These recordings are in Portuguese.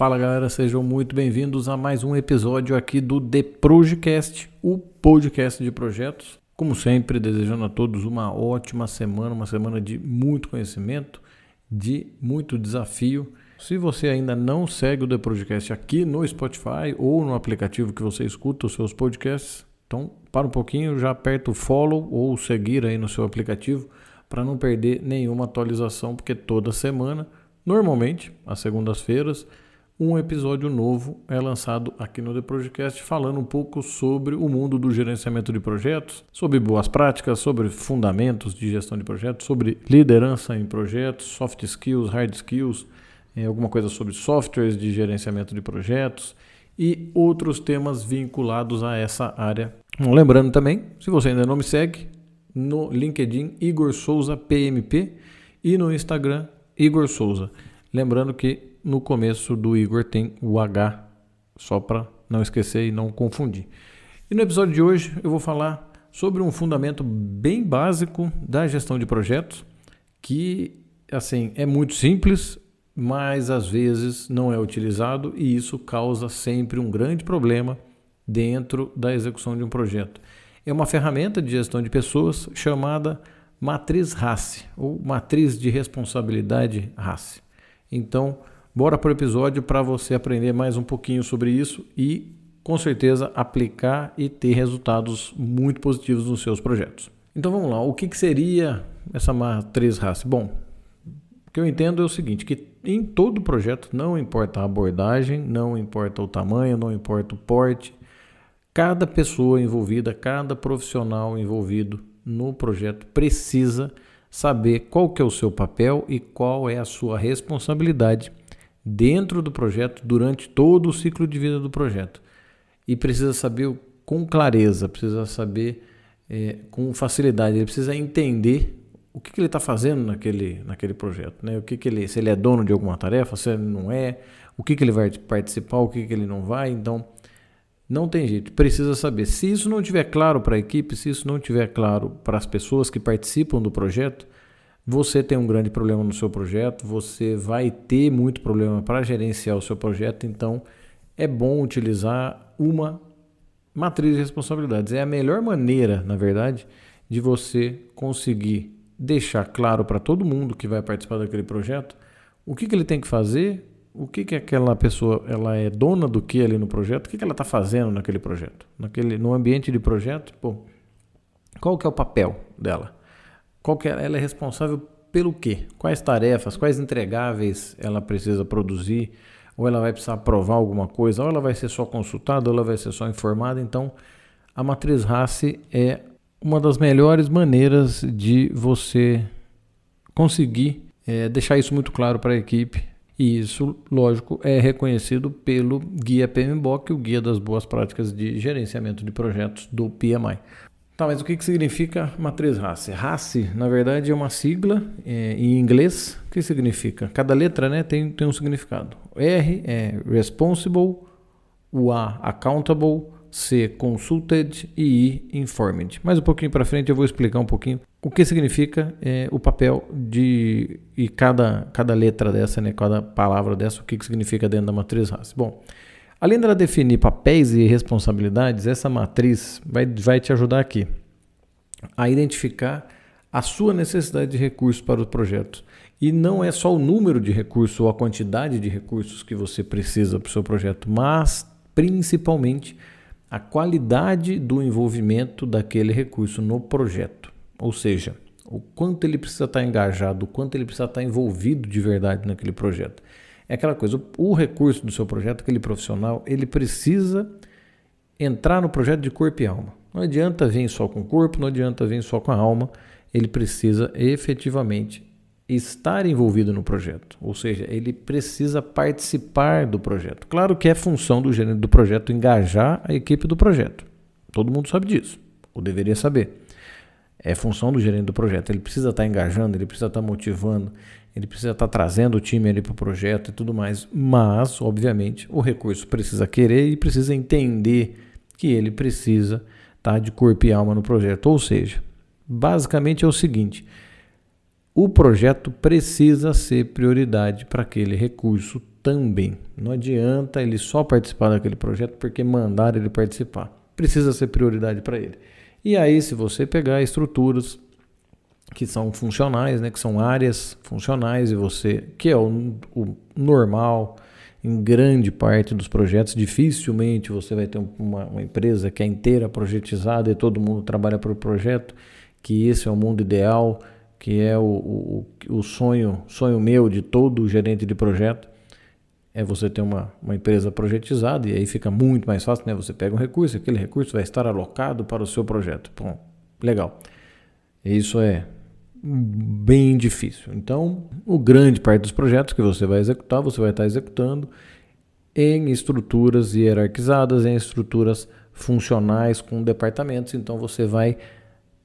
Fala galera, sejam muito bem-vindos a mais um episódio aqui do The Projecast, o podcast de projetos. Como sempre, desejando a todos uma ótima semana, uma semana de muito conhecimento, de muito desafio. Se você ainda não segue o The Projecast aqui no Spotify ou no aplicativo que você escuta os seus podcasts, então para um pouquinho, já aperta o follow ou seguir aí no seu aplicativo para não perder nenhuma atualização, porque toda semana, normalmente, às segundas-feiras, um episódio novo é lançado aqui no The Project falando um pouco sobre o mundo do gerenciamento de projetos, sobre boas práticas, sobre fundamentos de gestão de projetos, sobre liderança em projetos, soft skills, hard skills, é, alguma coisa sobre softwares de gerenciamento de projetos e outros temas vinculados a essa área. Lembrando também, se você ainda não me segue, no LinkedIn Igor Souza PMP e no Instagram Igor Souza. Lembrando que no começo do Igor tem o H, só para não esquecer e não confundir. E no episódio de hoje eu vou falar sobre um fundamento bem básico da gestão de projetos, que assim é muito simples, mas às vezes não é utilizado e isso causa sempre um grande problema dentro da execução de um projeto. É uma ferramenta de gestão de pessoas chamada matriz RACE ou matriz de responsabilidade RACE. Então, Bora para o episódio para você aprender mais um pouquinho sobre isso e, com certeza, aplicar e ter resultados muito positivos nos seus projetos. Então vamos lá, o que, que seria essa matriz RACE? Bom, o que eu entendo é o seguinte, que em todo projeto, não importa a abordagem, não importa o tamanho, não importa o porte, cada pessoa envolvida, cada profissional envolvido no projeto precisa saber qual que é o seu papel e qual é a sua responsabilidade dentro do projeto durante todo o ciclo de vida do projeto. E precisa saber com clareza, precisa saber é, com facilidade, ele precisa entender o que, que ele está fazendo naquele, naquele projeto, né? O que, que ele, se ele é dono de alguma tarefa, se ele não é, o que, que ele vai participar, o que, que ele não vai. Então, não tem jeito, precisa saber. Se isso não tiver claro para a equipe, se isso não tiver claro para as pessoas que participam do projeto, você tem um grande problema no seu projeto, você vai ter muito problema para gerenciar o seu projeto, então é bom utilizar uma matriz de responsabilidades. É a melhor maneira, na verdade, de você conseguir deixar claro para todo mundo que vai participar daquele projeto o que, que ele tem que fazer, o que, que aquela pessoa ela é dona do que ali no projeto, o que, que ela está fazendo naquele projeto, naquele no ambiente de projeto, pô, qual que é o papel dela? Qual que é, ela é responsável pelo quê? Quais tarefas, quais entregáveis ela precisa produzir? Ou ela vai precisar aprovar alguma coisa? Ou ela vai ser só consultada? Ou ela vai ser só informada? Então, a matriz RACE é uma das melhores maneiras de você conseguir é, deixar isso muito claro para a equipe. E isso, lógico, é reconhecido pelo Guia PMBOK, o Guia das Boas Práticas de Gerenciamento de Projetos do PMI. Tá, mas o que, que significa matriz RACE? RACE, na verdade, é uma sigla é, em inglês. O que significa? Cada letra né, tem, tem um significado. R é responsible, o A accountable, C consulted e I informed. Mais um pouquinho para frente eu vou explicar um pouquinho o que significa é, o papel de e cada, cada letra dessa, né, cada palavra dessa, o que, que significa dentro da matriz RACE. Bom, Além dela definir papéis e responsabilidades, essa matriz vai, vai te ajudar aqui a identificar a sua necessidade de recursos para o projeto. E não é só o número de recursos ou a quantidade de recursos que você precisa para o seu projeto, mas principalmente a qualidade do envolvimento daquele recurso no projeto. Ou seja, o quanto ele precisa estar engajado, o quanto ele precisa estar envolvido de verdade naquele projeto. É aquela coisa, o, recurso do seu projeto, aquele profissional, ele precisa entrar no projeto de corpo e alma. Não adianta vir só com o corpo, não adianta vir só com a alma, ele precisa efetivamente estar envolvido no projeto, ou seja, ele precisa participar do projeto. Claro que é função do gerente do projeto engajar a equipe do projeto. Todo mundo sabe disso, ou deveria saber. É função do gerente do projeto, ele precisa estar engajando, ele precisa estar motivando, ele precisa estar trazendo o time ali para o projeto e tudo mais. Mas, obviamente, o recurso precisa querer e precisa entender que ele precisa estar de corpo e alma no projeto. Ou seja, basicamente é o seguinte: o projeto precisa ser prioridade para aquele recurso também. Não adianta ele só participar daquele projeto porque mandaram ele participar. Precisa ser prioridade para ele. E aí, se você pegar estruturas que são funcionais, né, que são áreas funcionais e você, que é o, o normal em grande parte dos projetos, dificilmente você vai ter uma, uma, empresa que é inteira projetizada e todo mundo trabalha para o projeto, que esse é o mundo ideal, que é o, o, o sonho, sonho meu de todo gerente de projeto, é você ter uma, uma empresa projetizada e aí fica muito mais fácil, né? Você pega um recurso, aquele recurso vai estar alocado para o seu projeto. Bom, legal. Isso é bem difícil. Então, o grande parte dos projetos que você vai executar, você vai estar executando em estruturas hierarquizadas, em estruturas funcionais com departamentos. Então, você vai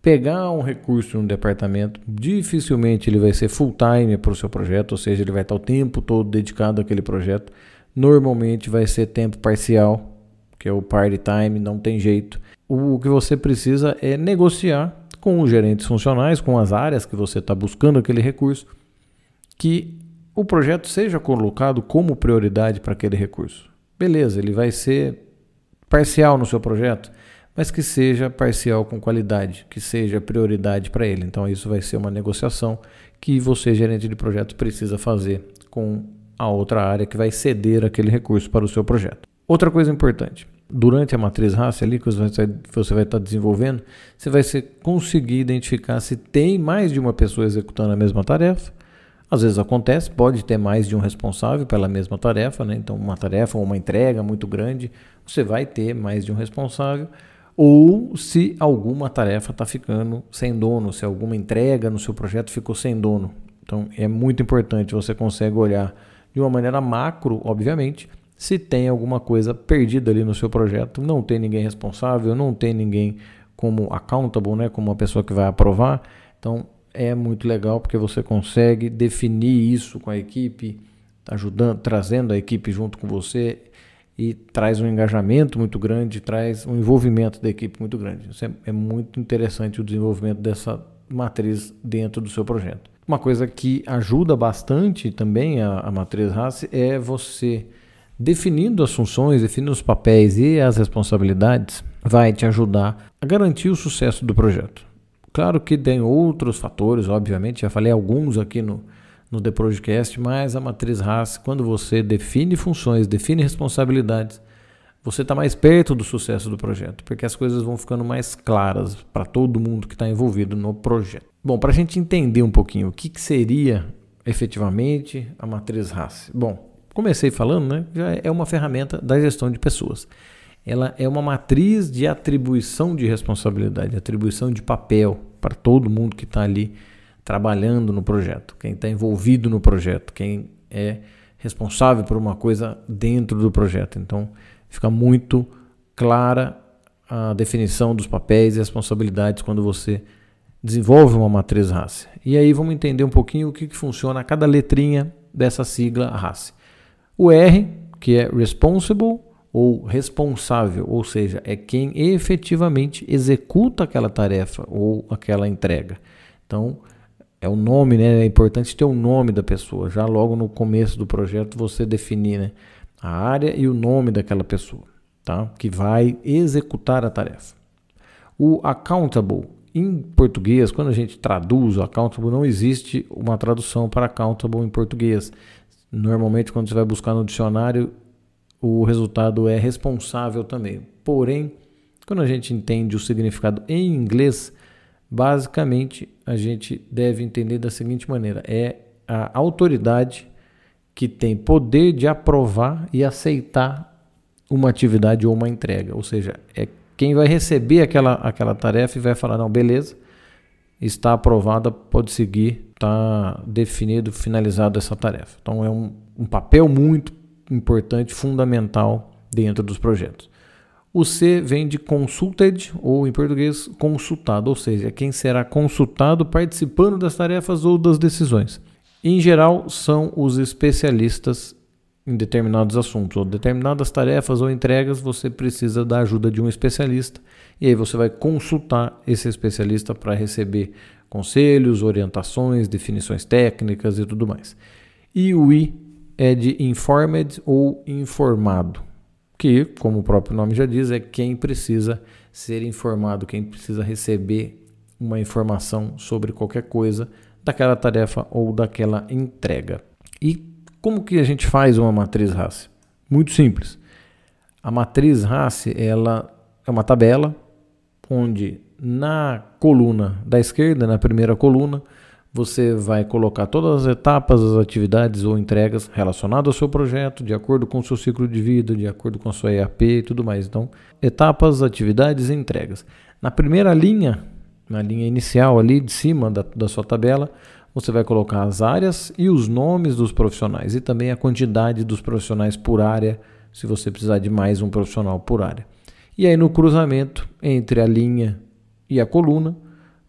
pegar um recurso no departamento, dificilmente ele vai ser full time para o seu projeto, ou seja, ele vai estar o tempo todo dedicado àquele projeto. Normalmente vai ser tempo parcial, que é o part time, não tem jeito. O que você precisa é negociar com os gerentes funcionais, com as áreas que você está buscando aquele recurso, que o projeto seja colocado como prioridade para aquele recurso. Beleza, ele vai ser parcial no seu projeto, mas que seja parcial com qualidade, que seja prioridade para ele. Então, isso vai ser uma negociação que você, gerente de projeto, precisa fazer com a outra área que vai ceder aquele recurso para o seu projeto. Outra coisa importante, durante a matriz raça ali que você vai estar desenvolvendo, você vai conseguir identificar se tem mais de uma pessoa executando a mesma tarefa. Às vezes acontece, pode ter mais de um responsável pela mesma tarefa, né? então uma tarefa ou uma entrega muito grande, você vai ter mais de um responsável, ou se alguma tarefa está ficando sem dono, se alguma entrega no seu projeto ficou sem dono. Então é muito importante, você consegue olhar de uma maneira macro, obviamente, se tem alguma coisa perdida ali no seu projeto, não tem ninguém responsável, não tem ninguém como accountable, né, como uma pessoa que vai aprovar. Então é muito legal porque você consegue definir isso com a equipe, ajudando, trazendo a equipe junto com você e traz um engajamento muito grande, traz um envolvimento da equipe muito grande. Isso é, é muito interessante o desenvolvimento dessa matriz dentro do seu projeto. Uma coisa que ajuda bastante também a, a matriz RACE é você definindo as funções, definindo os papéis e as responsabilidades, vai te ajudar a garantir o sucesso do projeto. Claro que tem outros fatores, obviamente, já falei alguns aqui no, no The Projecast, mas a matriz RAS, quando você define funções, define responsabilidades, você está mais perto do sucesso do projeto, porque as coisas vão ficando mais claras para todo mundo que está envolvido no projeto. Bom, para a gente entender um pouquinho o que, que seria efetivamente a matriz RAS. Bom, comecei falando, né, já é uma ferramenta da gestão de pessoas. Ela é uma matriz de atribuição de responsabilidade, atribuição de papel para todo mundo que está ali trabalhando no projeto, quem está envolvido no projeto, quem é responsável por uma coisa dentro do projeto. Então, fica muito clara a definição dos papéis e responsabilidades quando você desenvolve uma matriz RACE. E aí vamos entender um pouquinho o que, que funciona a cada letrinha dessa sigla RACE. O R, que é responsible ou responsável, ou seja, é quem efetivamente executa aquela tarefa ou aquela entrega. Então, é o nome, né? É importante ter o nome da pessoa. Já logo no começo do projeto você definir né, a área e o nome daquela pessoa, tá? Que vai executar a tarefa. O accountable, em português, quando a gente traduz o accountable, não existe uma tradução para accountable em português. Normalmente, quando você vai buscar no dicionário, o resultado é responsável também. Porém, quando a gente entende o significado em inglês, basicamente a gente deve entender da seguinte maneira: é a autoridade que tem poder de aprovar e aceitar uma atividade ou uma entrega. Ou seja, é quem vai receber aquela, aquela tarefa e vai falar: não, beleza, está aprovada, pode seguir, está definido, finalizado essa tarefa. Então é um, um papel muito importante, fundamental dentro dos projetos. O C vem de consulted, ou em português, consultado, ou seja, quem será consultado participando das tarefas ou das decisões. Em geral, são os especialistas em determinados assuntos ou determinadas tarefas ou entregas, você precisa da ajuda de um especialista e aí você vai consultar esse especialista para receber conselhos, orientações, definições técnicas e tudo mais. E o I é de informed ou informado, que, como o próprio nome já diz, é quem precisa ser informado, quem precisa receber uma informação sobre qualquer coisa daquela tarefa ou daquela entrega. E como que a gente faz uma matriz RACE? Muito simples. A matriz RACE ela é uma tabela onde na coluna da esquerda, na primeira coluna, você vai colocar todas as etapas, as atividades ou entregas relacionadas ao seu projeto, de acordo com o seu ciclo de vida, de acordo com a sua EAP e tudo mais. Então, etapas, atividades e entregas. Na primeira linha, na linha inicial ali de cima da, da sua tabela, você vai colocar as áreas e os nomes dos profissionais e também a quantidade dos profissionais por área, se você precisar de mais um profissional por área. E aí no cruzamento entre a linha e a coluna,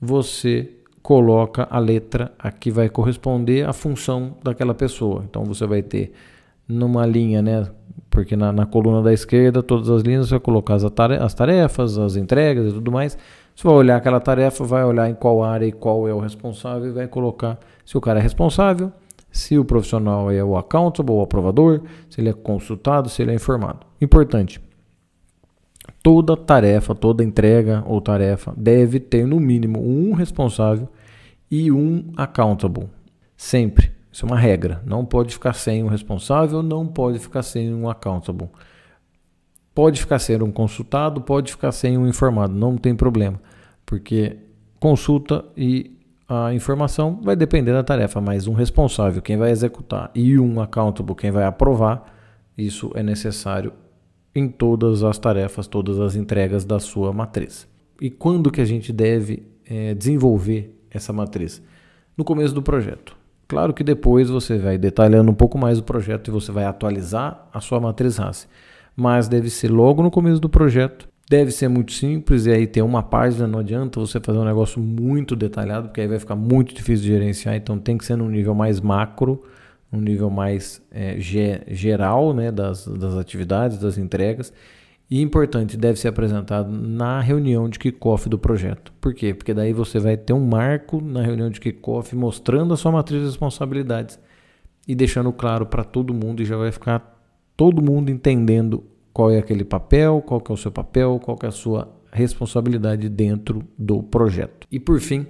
você coloca a letra a que vai corresponder à função daquela pessoa. Então você vai ter numa linha, né? Porque na, na coluna da esquerda, todas as linhas você vai colocar as, as tarefas, as entregas e tudo mais. Você vai olhar aquela tarefa, vai olhar em qual área e qual é o responsável e vai colocar se o cara é responsável, se o profissional é o accountable, o aprovador, se ele é consultado, se ele é informado. Importante. Toda tarefa, toda entrega ou tarefa deve ter no mínimo um responsável e um accountable. Sempre. Isso é uma regra. Não pode ficar sem um responsável, não pode ficar sem um accountable. Pode ficar sem um consultado, pode ficar sem um informado, não tem problema, porque consulta e a informação vai depender da tarefa, mas um responsável, quem vai executar, e um accountable, quem vai aprovar, isso é necessário em todas as tarefas, todas as entregas da sua matriz. E quando que a gente deve é, desenvolver essa matriz? No começo do projeto. Claro que depois você vai detalhando um pouco mais o projeto e você vai atualizar a sua matriz RACE. Mas deve ser logo no começo do projeto. Deve ser muito simples e aí ter uma página, não adianta você fazer um negócio muito detalhado, porque aí vai ficar muito difícil de gerenciar, então tem que ser num nível mais macro, um nível mais é, ge geral né, das, das atividades, das entregas. E importante, deve ser apresentado na reunião de kickoff do projeto. Por quê? Porque daí você vai ter um marco na reunião de kickoff mostrando a sua matriz de responsabilidades e deixando claro para todo mundo e já vai ficar todo mundo entendendo qual é aquele papel, qual é o seu papel, qual é a sua responsabilidade dentro do projeto. E por fim,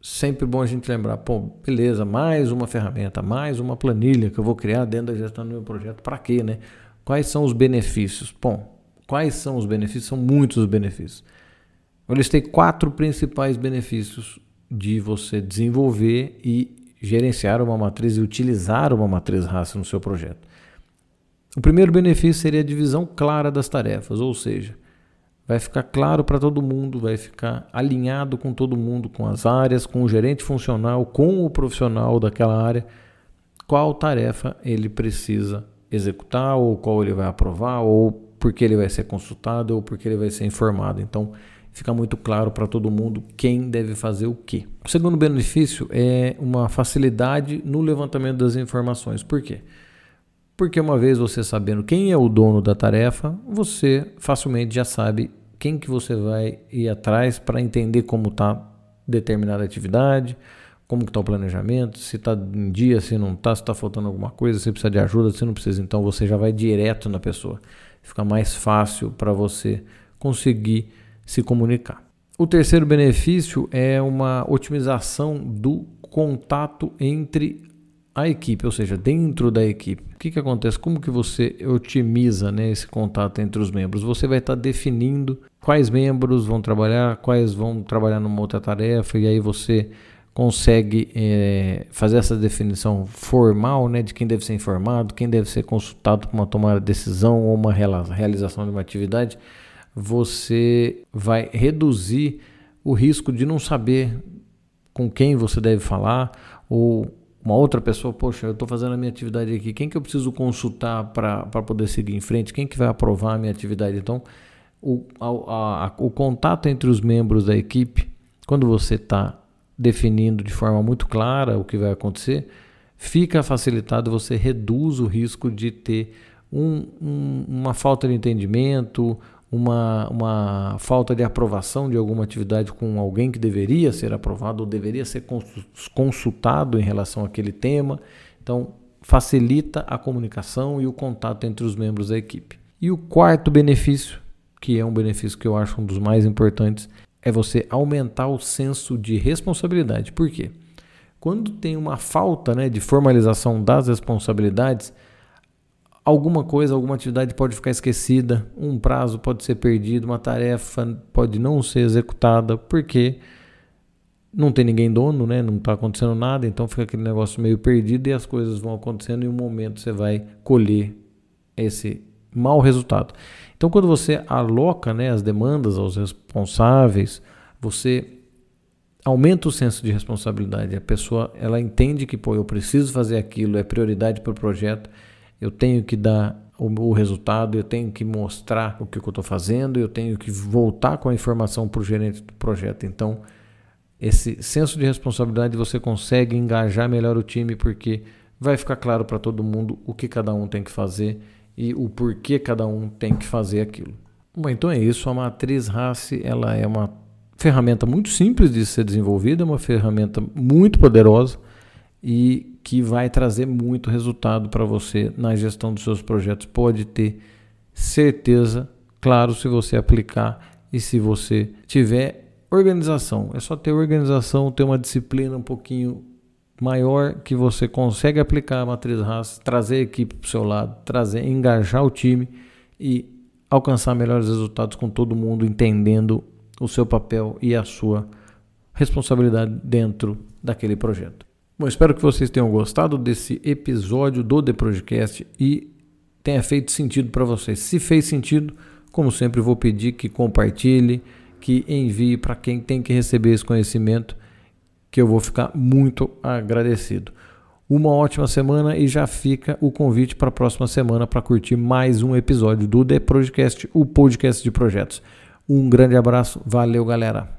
sempre bom a gente lembrar, pô, beleza, mais uma ferramenta, mais uma planilha que eu vou criar dentro da gestão do meu projeto. Para quê, né? Quais são os benefícios? Bom, quais são os benefícios? São muitos os benefícios. Eu listei quatro principais benefícios de você desenvolver e gerenciar uma matriz e utilizar uma matriz raça no seu projeto. O primeiro benefício seria a divisão clara das tarefas, ou seja, vai ficar claro para todo mundo, vai ficar alinhado com todo mundo, com as áreas, com o gerente funcional, com o profissional daquela área, qual tarefa ele precisa executar, ou qual ele vai aprovar, ou porque ele vai ser consultado, ou porque ele vai ser informado. Então, fica muito claro para todo mundo quem deve fazer o que. O segundo benefício é uma facilidade no levantamento das informações. Por quê? Porque uma vez você sabendo quem é o dono da tarefa, você facilmente já sabe quem que você vai ir atrás para entender como está determinada atividade, como está o planejamento, se está em dia, se não está, se está faltando alguma coisa, se precisa de ajuda, se não precisa. Então você já vai direto na pessoa. Fica mais fácil para você conseguir se comunicar. O terceiro benefício é uma otimização do contato entre a equipe, ou seja, dentro da equipe. O que, que acontece? Como que você otimiza né, esse contato entre os membros? Você vai estar definindo quais membros vão trabalhar, quais vão trabalhar numa outra tarefa, e aí você consegue é, fazer essa definição formal né, de quem deve ser informado, quem deve ser consultado para uma tomada de decisão ou uma realização de uma atividade, você vai reduzir o risco de não saber com quem você deve falar ou uma outra pessoa, poxa, eu estou fazendo a minha atividade aqui, quem que eu preciso consultar para poder seguir em frente? Quem que vai aprovar a minha atividade? Então, o, a, a, o contato entre os membros da equipe, quando você está definindo de forma muito clara o que vai acontecer, fica facilitado, você reduz o risco de ter um, um, uma falta de entendimento, uma, uma falta de aprovação de alguma atividade com alguém que deveria ser aprovado ou deveria ser consultado em relação àquele tema. Então, facilita a comunicação e o contato entre os membros da equipe. E o quarto benefício, que é um benefício que eu acho um dos mais importantes, é você aumentar o senso de responsabilidade. Por quê? Quando tem uma falta né, de formalização das responsabilidades, alguma coisa, alguma atividade pode ficar esquecida, um prazo pode ser perdido, uma tarefa pode não ser executada, porque não tem ninguém dono, né? não está acontecendo nada, então fica aquele negócio meio perdido e as coisas vão acontecendo e um momento você vai colher esse mau resultado. Então, quando você aloca né, as demandas aos responsáveis, você aumenta o senso de responsabilidade. A pessoa ela entende que pô, eu preciso fazer aquilo, é prioridade para o projeto, eu tenho que dar o, resultado, eu tenho que mostrar o que, que eu estou fazendo, eu tenho que voltar com a informação para o gerente do projeto. Então, esse senso de responsabilidade você consegue engajar melhor o time porque vai ficar claro para todo mundo o que cada um tem que fazer e o porquê cada um tem que fazer aquilo. Bom, então é isso. A matriz RACE ela é uma ferramenta muito simples de ser desenvolvida, uma ferramenta muito poderosa e que vai trazer muito resultado para você na gestão dos seus projetos. Pode ter certeza, claro, se você aplicar e se você tiver Organização. É só ter organização, ter uma disciplina um pouquinho maior que você consegue aplicar a matriz RAS, trazer a equipe para o seu lado, trazer, engajar o time e alcançar melhores resultados com todo mundo entendendo o seu papel e a sua responsabilidade dentro daquele projeto. Bom, espero que vocês tenham gostado desse episódio do The Projecast e tenha feito sentido para vocês. Se fez sentido, como sempre, vou pedir que compartilhe que envie para quem tem que receber esse conhecimento, que eu vou ficar muito agradecido. Uma ótima semana e já fica o convite para a próxima semana para curtir mais um episódio do The Projecast, o podcast de projetos. Um grande abraço, valeu galera!